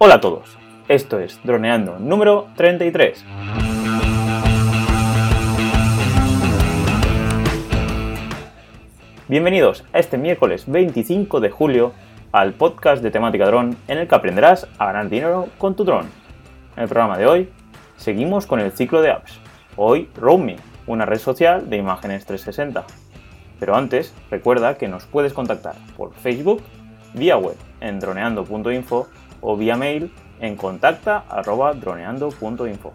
Hola a todos, esto es Droneando número 33. Bienvenidos a este miércoles 25 de julio al podcast de temática dron en el que aprenderás a ganar dinero con tu dron. En el programa de hoy seguimos con el ciclo de apps. Hoy RoamMe, una red social de imágenes 360. Pero antes, recuerda que nos puedes contactar por Facebook, vía web en droneando.info o vía mail en contacta.droneando.info.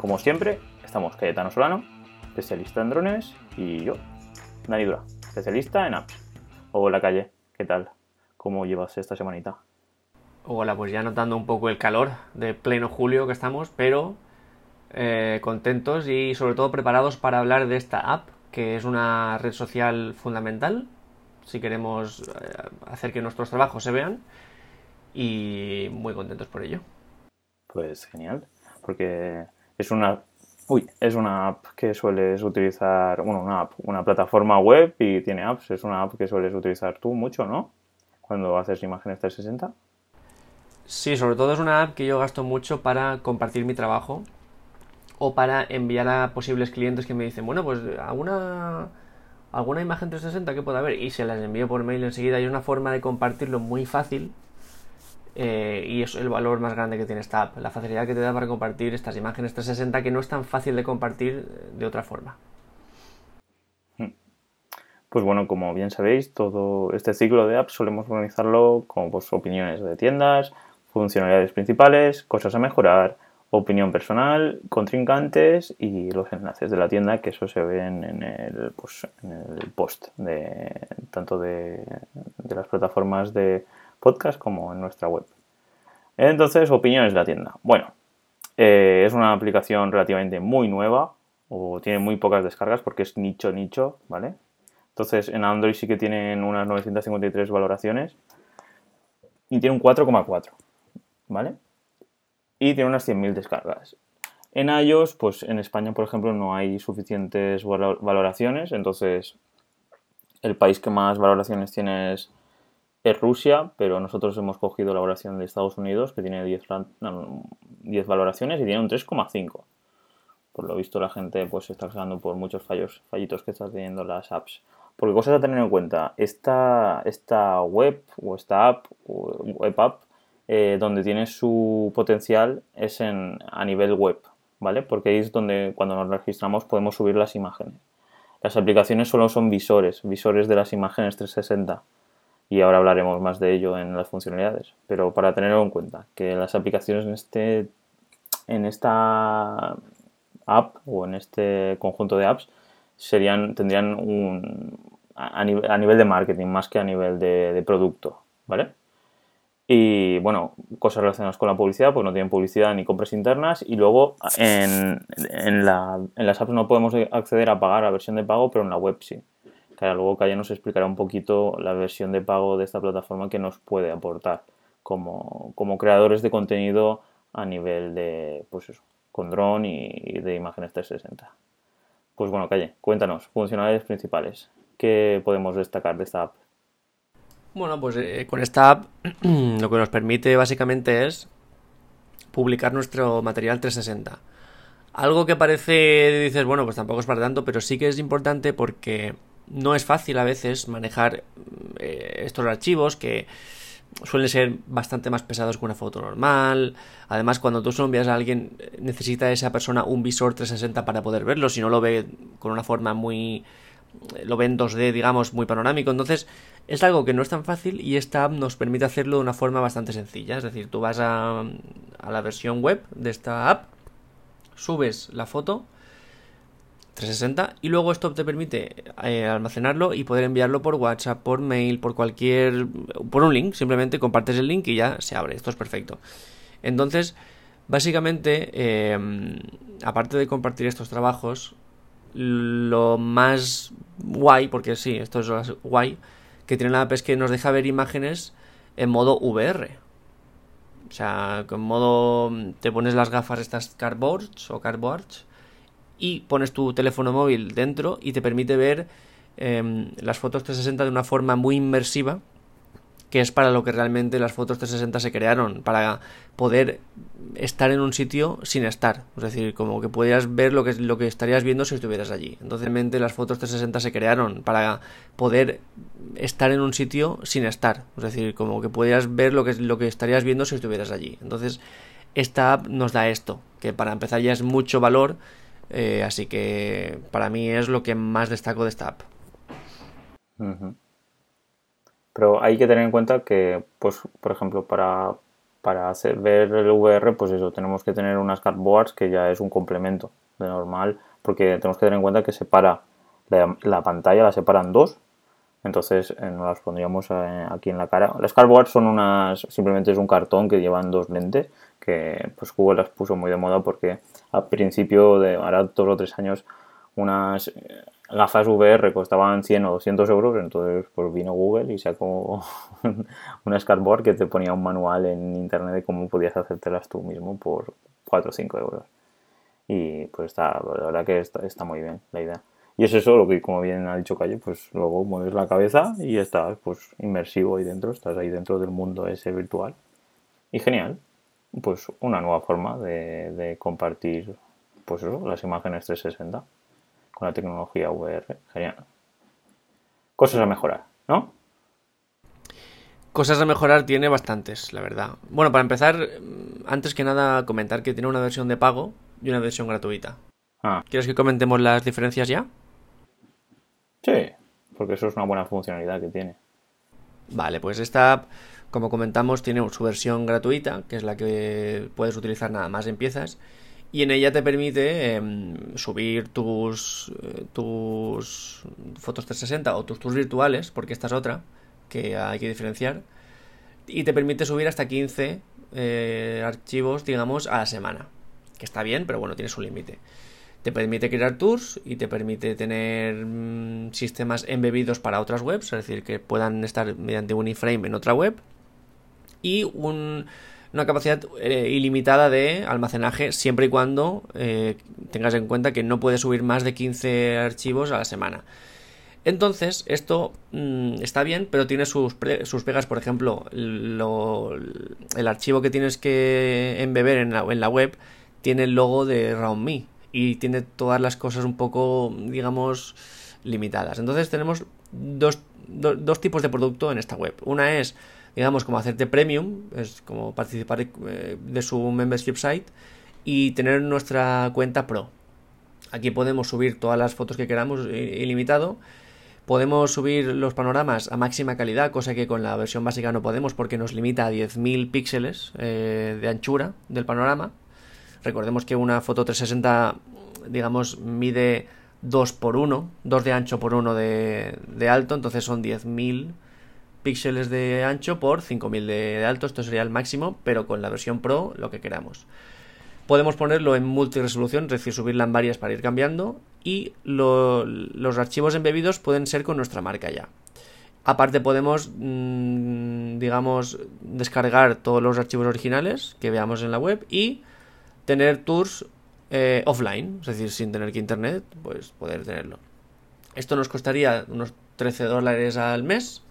Como siempre, estamos Cayetano Solano, especialista en drones, y yo, Dani Dura, especialista en apps. Hola Calle, ¿qué tal? ¿Cómo llevas esta semanita? Hola, pues ya notando un poco el calor de pleno julio que estamos, pero eh, contentos y sobre todo preparados para hablar de esta app, que es una red social fundamental si queremos eh, hacer que nuestros trabajos se vean y muy contentos por ello. Pues genial, porque es una Uy, es una app que sueles utilizar, bueno, una app, una plataforma web y tiene apps, es una app que sueles utilizar tú mucho, ¿no? Cuando haces imágenes 360. Sí, sobre todo es una app que yo gasto mucho para compartir mi trabajo o para enviar a posibles clientes que me dicen, bueno, pues alguna, alguna imagen 360 que pueda haber y se las envío por mail enseguida. Y es una forma de compartirlo muy fácil eh, y es el valor más grande que tiene esta app, la facilidad que te da para compartir estas imágenes 360 que no es tan fácil de compartir de otra forma. Hmm. Pues bueno, como bien sabéis, todo este ciclo de apps solemos organizarlo con pues, opiniones de tiendas, funcionalidades principales, cosas a mejorar, opinión personal, contrincantes y los enlaces de la tienda, que eso se ve en, el, pues, en el, post de tanto de, las plataformas de podcast como en nuestra web. Entonces, opiniones de la tienda. Bueno, eh, es una aplicación relativamente muy nueva o tiene muy pocas descargas porque es nicho nicho, ¿vale? Entonces, en Android sí que tienen unas 953 valoraciones y tiene un 4,4, ¿vale? y tiene unas 100.000 descargas. En iOS, pues en España, por ejemplo, no hay suficientes valoraciones, entonces el país que más valoraciones tiene es, Rusia, pero nosotros hemos cogido la valoración de Estados Unidos, que tiene 10, 10 valoraciones y tiene un 3,5. Por lo visto la gente pues está quejando por muchos fallos, fallitos que están teniendo las apps. Porque cosas a tener en cuenta, esta, esta web o esta app, web app, eh, donde tiene su potencial es en, a nivel web, ¿vale? Porque ahí es donde cuando nos registramos podemos subir las imágenes. Las aplicaciones solo son visores, visores de las imágenes 360 y ahora hablaremos más de ello en las funcionalidades. Pero para tenerlo en cuenta, que las aplicaciones en, este, en esta app o en este conjunto de apps serían, tendrían un, a, nivel, de marketing más que a nivel de, producto, ¿vale? Y bueno, cosas relacionadas con la publicidad, pues no tienen publicidad ni compras internas. Y luego en, en, la, en las apps no podemos acceder a pagar la versión de pago, pero en la web sí. Luego Calle nos explicará un poquito la versión de pago de esta plataforma que nos puede aportar como, como creadores de contenido a nivel de, pues eso, con dron y, de imágenes 360. Pues bueno, Calle, cuéntanos, funcionalidades principales. ¿Qué podemos destacar de esta app? Bueno, pues eh, con esta app lo que nos permite básicamente es publicar nuestro material 360. Algo que parece, dices, bueno, pues tampoco es para tanto, pero sí que es importante porque no es fácil a veces manejar eh, estos archivos que suelen ser bastante más pesados que una foto normal. Además, cuando tú se lo envías a alguien, necesita esa persona un visor 360 para poder verlo, si no lo ve con una forma muy lo ven 2D, digamos, muy panorámico. Entonces, es algo que no es tan fácil y esta app nos permite hacerlo de una forma bastante sencilla. Es decir, tú vas a, a la versión web de esta app, subes la foto 360 y luego esto te permite eh, almacenarlo y poder enviarlo por WhatsApp, por mail, por cualquier... por un link. Simplemente compartes el link y ya se abre. Esto es perfecto. Entonces, básicamente, eh, aparte de compartir estos trabajos, lo más guay, porque sí, esto es guay, que tiene la app es que nos deja ver imágenes en modo VR. O sea, con modo te pones las gafas estas cardboards o cardboards y pones tu teléfono móvil dentro y te permite ver em, las fotos 360 de una forma muy inmersiva que es para lo que realmente las fotos 360 se crearon, para poder estar en un sitio sin estar. Es decir, como que pudieras ver lo que, lo que estarías viendo si estuvieras allí. Entonces, realmente las fotos 360 se crearon para poder estar en un sitio sin estar. Es decir, como que pudieras ver lo que, lo que estarías viendo si estuvieras allí. Entonces, esta app nos da esto, que para empezar ya es mucho valor. Eh, así que para mí es lo que más destaco de esta app. Pero hay que tener en cuenta que, pues, por ejemplo, para, para hacer, ver el VR, pues eso, tenemos que tener unas cardboards que ya es un complemento de normal, porque tenemos que tener en cuenta que separa la, la pantalla, la separan dos, entonces eh, nos las pondríamos eh, aquí en la cara. Las cardboards son unas, simplemente es un cartón que llevan dos lentes, que pues Google las puso muy de moda porque al principio de, ahora dos o tres años, unas gafas VR costaban 100 o 200 euros, entonces pues vino Google y sacó una Scarboard que te ponía un manual en internet de cómo podías hacértelas tú mismo por 4 o 5 euros. Y pues está, la verdad que está, está muy bien la idea. Y es eso lo que, como bien ha dicho Calle, pues luego mueves la cabeza y estás pues inmersivo ahí dentro, estás ahí dentro del mundo ese virtual. Y genial, pues una nueva forma de, de compartir pues eso, las imágenes 360 con la tecnología VR. Genial. Cosas a mejorar, ¿no? Cosas a mejorar tiene bastantes, la verdad. Bueno, para empezar, antes que nada comentar que tiene una versión de pago y una versión gratuita. Ah. ¿Quieres que comentemos las diferencias ya? Sí, porque eso es una buena funcionalidad que tiene. Vale, pues esta, como comentamos, tiene su versión gratuita, que es la que puedes utilizar nada más en piezas y en ella te permite em, subir tus, eh, tus fotos 360 o tus tours virtuales, porque esta es otra que hay que diferenciar, y te permite subir hasta 15 eh, archivos, digamos, a la semana, que está bien, pero bueno, tiene su límite. Te permite crear tours y te permite tener mm, sistemas embebidos para otras webs, es decir, que puedan estar mediante un iframe en otra web. Y un, una capacidad eh, ilimitada de almacenaje siempre y cuando eh, tengas en cuenta que no puedes subir más de 15 archivos a la semana. Entonces, esto mm, está bien, pero tiene sus, sus pegas, por ejemplo, el archivo que tienes que embeber en la, en la web tiene el logo de RawnMe y tiene todas las cosas un poco, digamos, limitadas. Entonces tenemos dos, dos tipos de producto en esta web. Una es digamos, como hacerte premium, es como participar eh, de su membership site y tener nuestra cuenta pro. Aquí podemos subir todas las fotos que queramos ilimitado. Podemos subir los panoramas a máxima calidad, cosa que con la versión básica no podemos porque nos limita a 10.000 píxeles eh, de anchura del panorama. Recordemos que una foto 360, digamos, mide 2 por 1, 2 de ancho por 1 de, de alto, entonces son 10.000 píxeles de ancho por 5000 de, alto. Esto sería el máximo, pero con la versión Pro lo que queramos. Podemos ponerlo en multiresolución, es decir, subirla en varias para ir cambiando. Y los archivos embebidos pueden ser con nuestra marca ya. Aparte podemos, mm, digamos, descargar todos los archivos originales que veamos en la web y tener tours eh, offline, es decir, sin tener que internet, pues poder tenerlo. Esto nos costaría unos 13 dólares al mes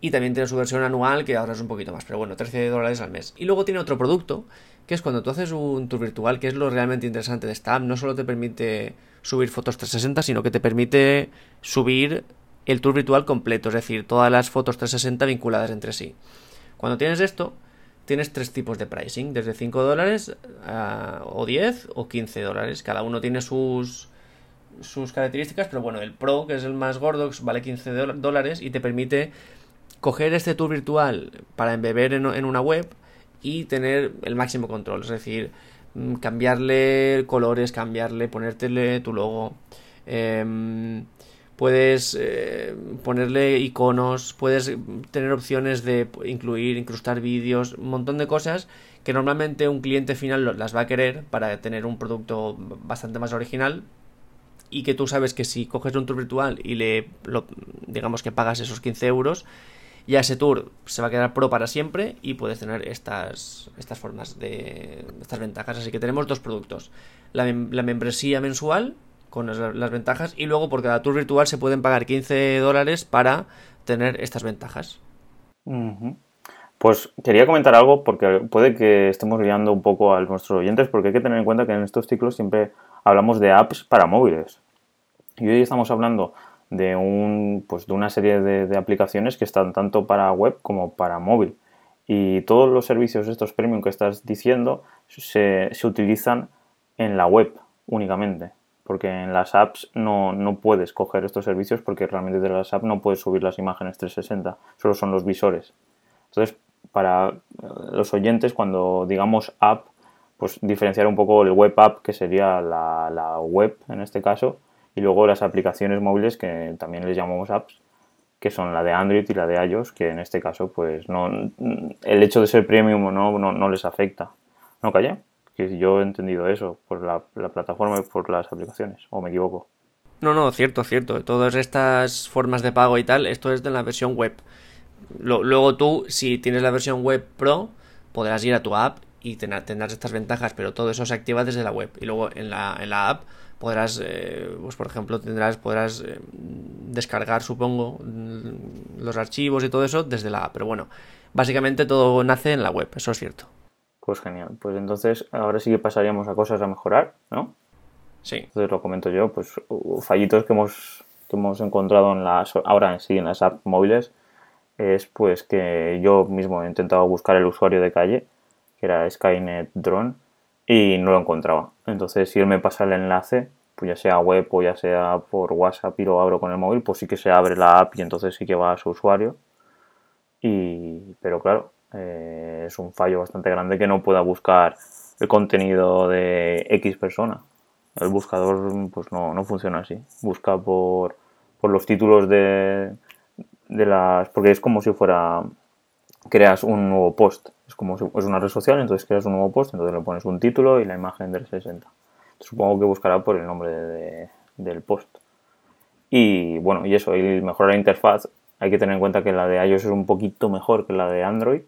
y también tiene su versión anual que ahora es un poquito más, pero bueno, 13 dólares al mes. Y luego tiene otro producto, que es cuando tú haces un tour virtual, que es lo realmente interesante de esta no solo te permite subir fotos 360, sino que te permite subir el tour virtual completo, es decir, todas las fotos 360 vinculadas entre sí. Cuando tienes esto, tienes tres tipos de pricing, desde 5 dólares o 10 o 15 dólares. Cada uno tiene sus, sus características, pero bueno, el Pro, que es el más gordo, vale 15 dólares y te permite coger este tour virtual para embeber en, una web y tener el máximo control, es decir, mm, cambiarle colores, cambiarle, ponértele tu logo. Em, puedes eh, ponerle iconos, puedes tener opciones de incluir, incrustar vídeos, un montón de cosas que normalmente un cliente final las va a querer para tener un producto bastante más original y que tú sabes que si coges un tour virtual y le digamos que pagas esos 15 euros ya ese tour se va a quedar pro para siempre y puedes tener estas, estas formas de estas ventajas. Así que tenemos dos productos. La, membresía mensual con las, ventajas y luego por cada tour virtual se pueden pagar 15 dólares para tener estas ventajas. Pues quería comentar algo porque puede que estemos guiando un poco a nuestros oyentes porque hay que tener en cuenta que en estos ciclos siempre hablamos de apps para móviles. Y hoy estamos hablando de, un, pues de una serie de, aplicaciones que están tanto para web como para móvil. Y todos los servicios estos premium que estás diciendo se, se utilizan en la web únicamente. Porque en las apps no, no puedes coger estos servicios porque realmente de las apps no puedes subir las imágenes 360, solo son los visores. Entonces, para eh, los oyentes, cuando digamos app, pues diferenciar un poco el web app, que sería la, web en este caso, y luego las aplicaciones móviles, que también les llamamos apps, que son la de Android y la de iOS, que en este caso, pues no el hecho de ser premium o no, no, les afecta. ¿No calla? Que yo he entendido eso por la, la plataforma y por las aplicaciones, o me equivoco. No, no, cierto, cierto. Todas estas formas de pago y tal, esto es de la versión web luego tú, si tienes la versión web pro, podrás ir a tu app y tendrás estas ventajas, pero todo eso se activa desde la web. Y luego en la, en la app podrás, eh, pues por ejemplo, tendrás, podrás eh, descargar, supongo, los archivos y todo eso desde la app. Pero bueno, básicamente todo nace en la web, eso es cierto. Pues genial. Pues entonces ahora sí que pasaríamos a cosas a mejorar, ¿no? Sí. Entonces lo comento yo, pues fallitos que hemos, que hemos encontrado en las, ahora en sí en las apps móviles es pues que yo mismo he intentado buscar el usuario de calle, que era Skynet Drone, y no lo encontraba. Entonces, si él me pasa el enlace, pues ya sea web o ya sea por WhatsApp y lo abro con el móvil, pues sí que se abre la app y entonces sí que va a su usuario. Y, pero claro, eh, es un fallo bastante grande que no pueda buscar el contenido de X persona. El buscador pues no, no funciona así. Busca por, por los títulos de, de las. porque es como si fuera. creas un nuevo post. Es como es una red social, entonces creas un nuevo post, entonces le pones un título y la imagen del 60. Supongo que buscará por el nombre del post. Y bueno, y eso, y mejorar la interfaz. Hay que tener en cuenta que la de iOS es un poquito mejor que la de Android,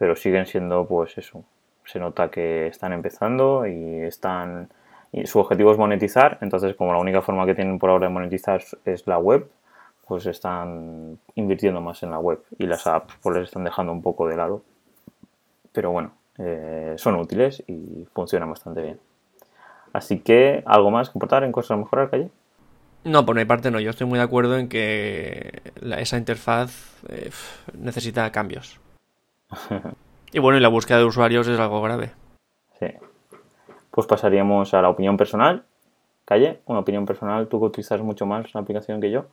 pero siguen siendo, pues eso. Se nota que están empezando y están. Y su objetivo es monetizar, entonces, como la única forma que tienen por ahora de monetizar es la web, pues están invirtiendo más en la web y las apps pues les están dejando un poco de lado. Pero bueno, eh, son útiles y funcionan bastante bien. Así que, ¿algo más que importar en cosas a mejorar, Calle? No, por mi parte no. Yo estoy muy de acuerdo en que esa interfaz eh, necesita cambios. Y bueno, y la búsqueda de usuarios es algo grave. Sí. Pues pasaríamos a la opinión personal. Calle, una opinión personal. Tú que utilizas mucho más la aplicación que yo.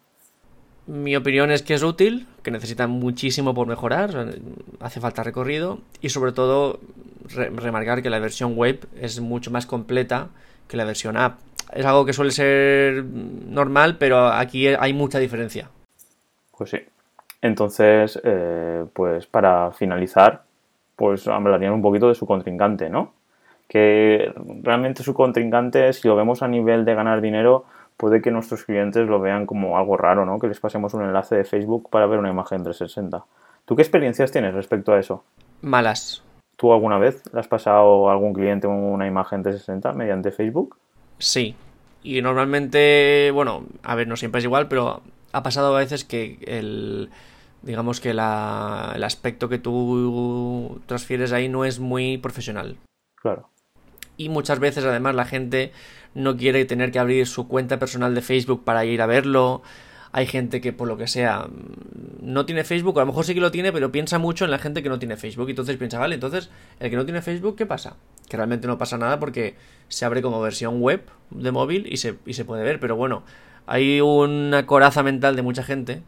Mi opinión es que es útil, que necesita muchísimo por mejorar, hace falta recorrido y sobre todo remarcar que la versión web es mucho más completa que la versión app. Es algo que suele ser normal, pero aquí hay mucha diferencia. Pues sí. Entonces, eh, pues para finalizar, pues hablarían un poquito de su contrincante, ¿no? Que realmente su contrincante, si lo vemos a nivel de ganar dinero, puede que nuestros clientes lo vean como algo raro, ¿no? Que les pasemos un enlace de Facebook para ver una imagen 360. ¿Tú qué experiencias tienes respecto a eso? Malas. ¿Tú alguna vez le has pasado a algún cliente una imagen 360 mediante Facebook? Sí. Y normalmente, bueno, a ver, no siempre es igual, pero ha pasado a veces que el digamos que la, el aspecto que tú transfieres ahí no es muy profesional. Claro. Y muchas veces además la gente no quiere tener que abrir su cuenta personal de Facebook para ir a verlo. Hay gente que por lo que sea no tiene Facebook, a lo mejor sí que lo tiene, pero piensa mucho en la gente que no tiene Facebook. Y entonces piensa, vale, entonces el que no tiene Facebook, ¿qué pasa? Que realmente no pasa nada porque se abre como versión web de móvil y se, y se puede ver. Pero bueno, hay una coraza mental de mucha gente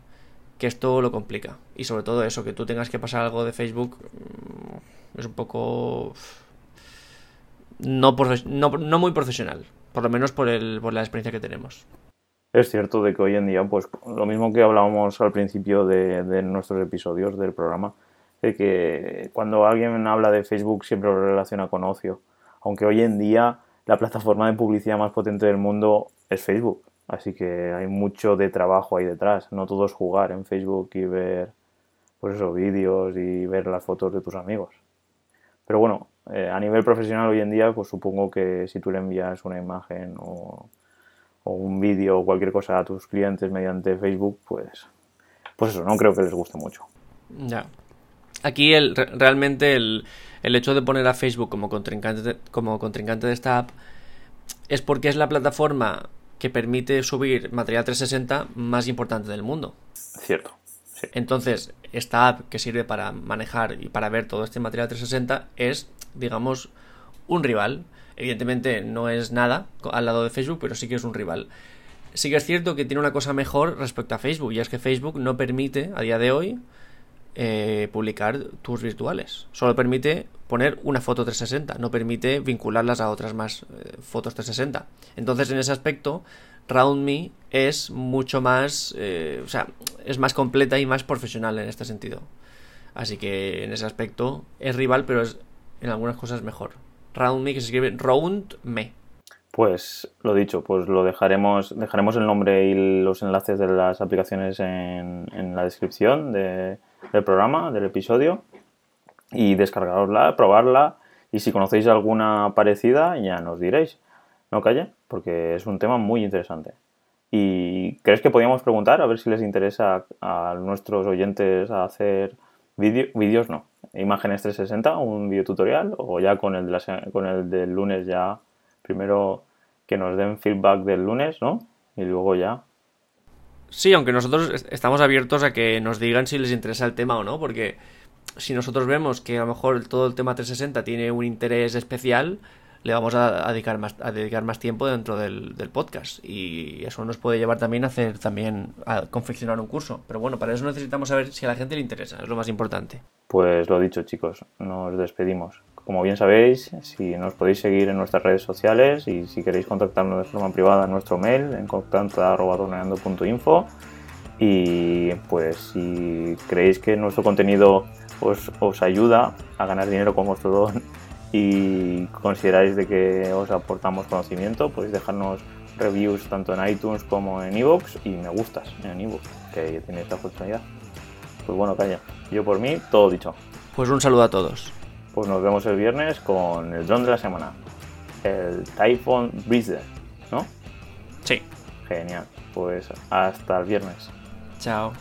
que esto lo complica. Y sobre todo eso, que tú tengas que pasar algo de Facebook mm, es un poco no, muy profesional, por lo menos por, el, por la experiencia que tenemos. Es cierto de que hoy en día, pues lo mismo que hablábamos al principio de, de nuestros episodios del programa, de que cuando alguien habla de Facebook siempre lo relaciona con ocio, aunque hoy en día la plataforma de publicidad más potente del mundo es Facebook, así que hay mucho de trabajo ahí detrás, no todo es jugar en Facebook y ver pues esos vídeos y ver las fotos de tus amigos. Pero bueno, eh, a nivel profesional hoy en día, pues supongo que si tú le envías una imagen o, un vídeo o cualquier cosa a tus clientes mediante Facebook, pues, pues eso, no creo que les guste mucho. Ya. aquí el, realmente el, el hecho de poner a Facebook como contrincante, como contrincante de esta app es porque es la plataforma que permite subir material 360 más importante del mundo. Cierto. Sí. Entonces, esta app que sirve para manejar y para ver todo este material 360 es, digamos, un rival. Evidentemente no es nada al lado de Facebook, pero sí que es un rival. Sí que es cierto que tiene una cosa mejor respecto a Facebook, y es que Facebook no permite, a día de hoy, eh, publicar tours virtuales. Solo permite poner una foto 360, no permite vincularlas a otras más eh, fotos 360. Entonces, en ese aspecto, RoundMe es mucho más, eh, o sea, es más completa y más profesional en este sentido. Así que en ese aspecto es rival, pero es en algunas cosas mejor. RoundMe, que se escribe RoundMe. Pues lo dicho, pues lo dejaremos, dejaremos el nombre y los enlaces de las aplicaciones en, en la descripción de, del programa, del episodio, y descargarosla, probarla, y si conocéis alguna parecida, ya nos diréis. No calle, porque es un tema muy interesante. ¿Y crees que podíamos preguntar a ver si les interesa a nuestros oyentes hacer vídeos? No, imágenes 360, un video tutorial, o ya con el, de la, con el del lunes ya primero que nos den feedback del lunes, ¿no? Y luego ya. Sí, aunque nosotros estamos abiertos a que nos digan si les interesa el tema o no, porque si nosotros vemos que a lo mejor todo el tema 360 tiene un interés especial, le vamos a, dedicar más a dedicar más tiempo dentro del, del, podcast. Y eso nos puede llevar también a hacer también a confeccionar un curso. Pero bueno para eso necesitamos saber si a la gente le interesa es lo más importante. Pues lo dicho chicos nos despedimos como bien sabéis, si nos podéis seguir en nuestras redes sociales y si queréis contactarnos de forma privada en nuestro mail en contacto.info y pues si creéis que nuestro contenido os, os ayuda a ganar dinero con vuestro don y consideráis de que os aportamos conocimiento, podéis dejarnos reviews tanto en iTunes como en iVoox y me gustas en iVoox, que tiene esta oportunidad. Pues bueno, calla, yo por mí todo dicho. Pues un saludo a todos pues nos vemos el viernes con el drone de la semana, el Typhoon Breezer, ¿no? Sí. Genial. Pues hasta el viernes. Chao.